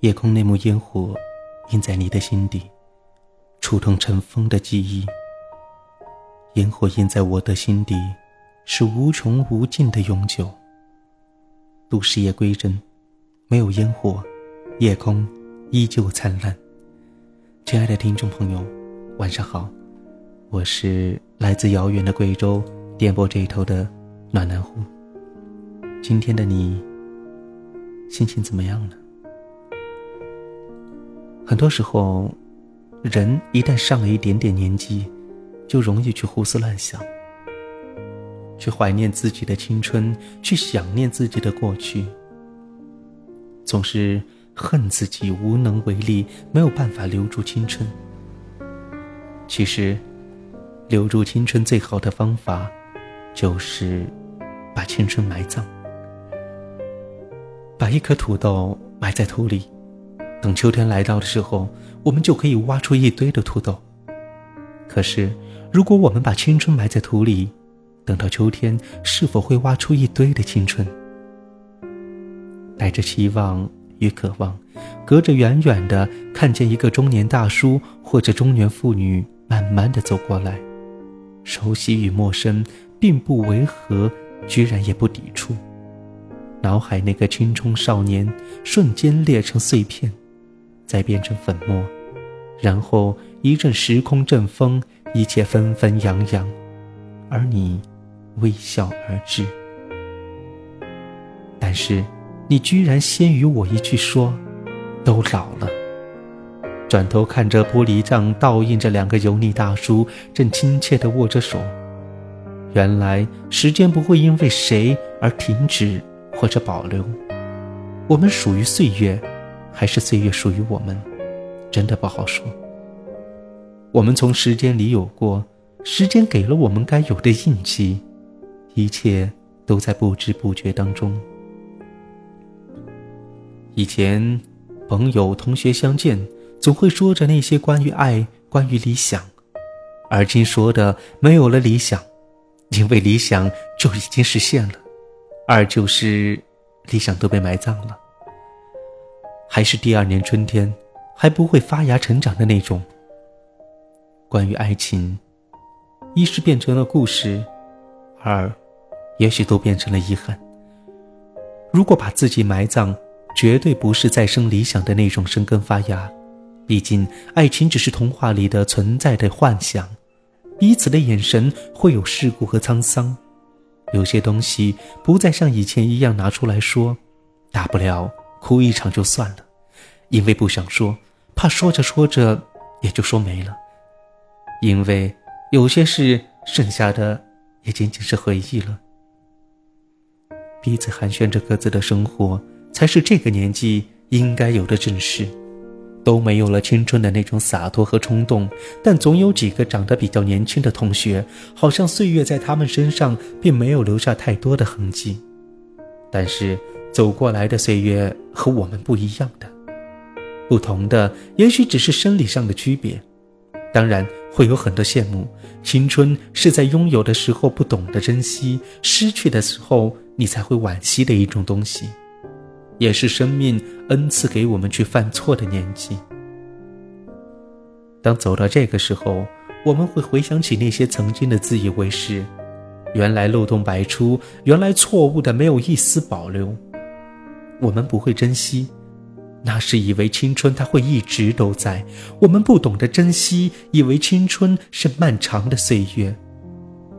夜空那幕烟火，印在你的心底，触痛尘封的记忆。烟火印在我的心底，是无穷无尽的永久。都市夜归真，没有烟火，夜空依旧灿烂。亲爱的听众朋友，晚上好，我是来自遥远的贵州电波这一头的暖男户。今天的你心情怎么样呢？很多时候，人一旦上了一点点年纪，就容易去胡思乱想，去怀念自己的青春，去想念自己的过去，总是恨自己无能为力，没有办法留住青春。其实，留住青春最好的方法，就是把青春埋葬，把一颗土豆埋在土里。等秋天来到的时候，我们就可以挖出一堆的土豆。可是，如果我们把青春埋在土里，等到秋天，是否会挖出一堆的青春？带着期望与渴望，隔着远远的看见一个中年大叔或者中年妇女慢慢的走过来，熟悉与陌生并不违和，居然也不抵触。脑海那个青葱少年瞬间裂成碎片。再变成粉末，然后一阵时空阵风，一切纷纷扬扬，而你微笑而至。但是，你居然先于我一句说：“都老了。”转头看着玻璃帐，倒映着两个油腻大叔正亲切地握着手。原来，时间不会因为谁而停止或者保留，我们属于岁月。还是岁月属于我们，真的不好说。我们从时间里有过，时间给了我们该有的印记，一切都在不知不觉当中。以前，朋友、同学相见，总会说着那些关于爱、关于理想，而今说的没有了理想，因为理想就已经实现了，二就是理想都被埋葬了。还是第二年春天，还不会发芽成长的那种。关于爱情，一是变成了故事，二，也许都变成了遗憾。如果把自己埋葬，绝对不是再生理想的那种生根发芽。毕竟，爱情只是童话里的存在的幻想，彼此的眼神会有世故和沧桑。有些东西不再像以前一样拿出来说，大不了。哭一场就算了，因为不想说，怕说着说着也就说没了。因为有些事剩下的也仅仅是回忆了。彼此寒暄着各自的生活，才是这个年纪应该有的正事。都没有了青春的那种洒脱和冲动，但总有几个长得比较年轻的同学，好像岁月在他们身上并没有留下太多的痕迹，但是。走过来的岁月和我们不一样的，不同的也许只是生理上的区别，当然会有很多羡慕。青春是在拥有的时候不懂得珍惜，失去的时候你才会惋惜的一种东西，也是生命恩赐给我们去犯错的年纪。当走到这个时候，我们会回想起那些曾经的自以为是，原来漏洞百出，原来错误的没有一丝保留。我们不会珍惜，那是以为青春它会一直都在。我们不懂得珍惜，以为青春是漫长的岁月，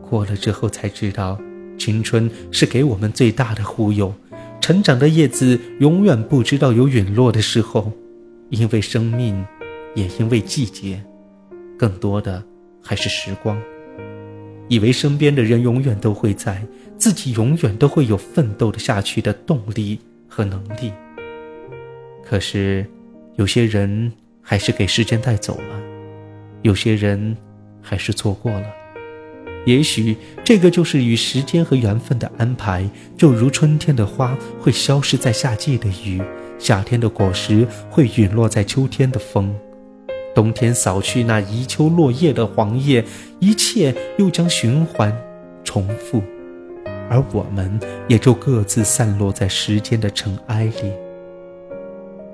过了之后才知道，青春是给我们最大的忽悠。成长的叶子永远不知道有陨落的时候，因为生命，也因为季节，更多的还是时光。以为身边的人永远都会在，自己永远都会有奋斗的下去的动力。和能力，可是有些人还是给时间带走了，有些人还是错过了。也许这个就是与时间和缘分的安排，就如春天的花会消失在夏季的雨，夏天的果实会陨落在秋天的风，冬天扫去那遗秋落叶的黄叶，一切又将循环重复。而我们也就各自散落在时间的尘埃里。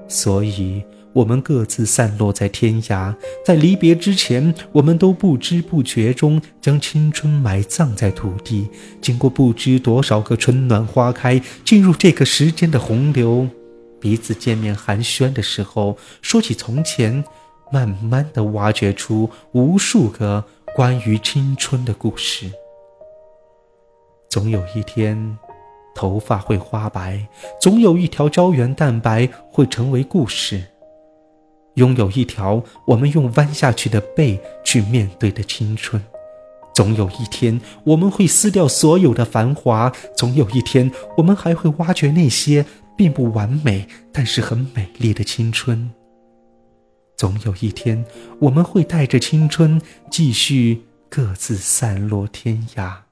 所以，我们各自散落在天涯，在离别之前，我们都不知不觉中将青春埋葬在土地。经过不知多少个春暖花开，进入这个时间的洪流，彼此见面寒暄的时候，说起从前，慢慢的挖掘出无数个关于青春的故事。总有一天。头发会花白，总有一条胶原蛋白会成为故事。拥有一条我们用弯下去的背去面对的青春，总有一天我们会撕掉所有的繁华，总有一天我们还会挖掘那些并不完美但是很美丽的青春。总有一天我们会带着青春继续各自散落天涯。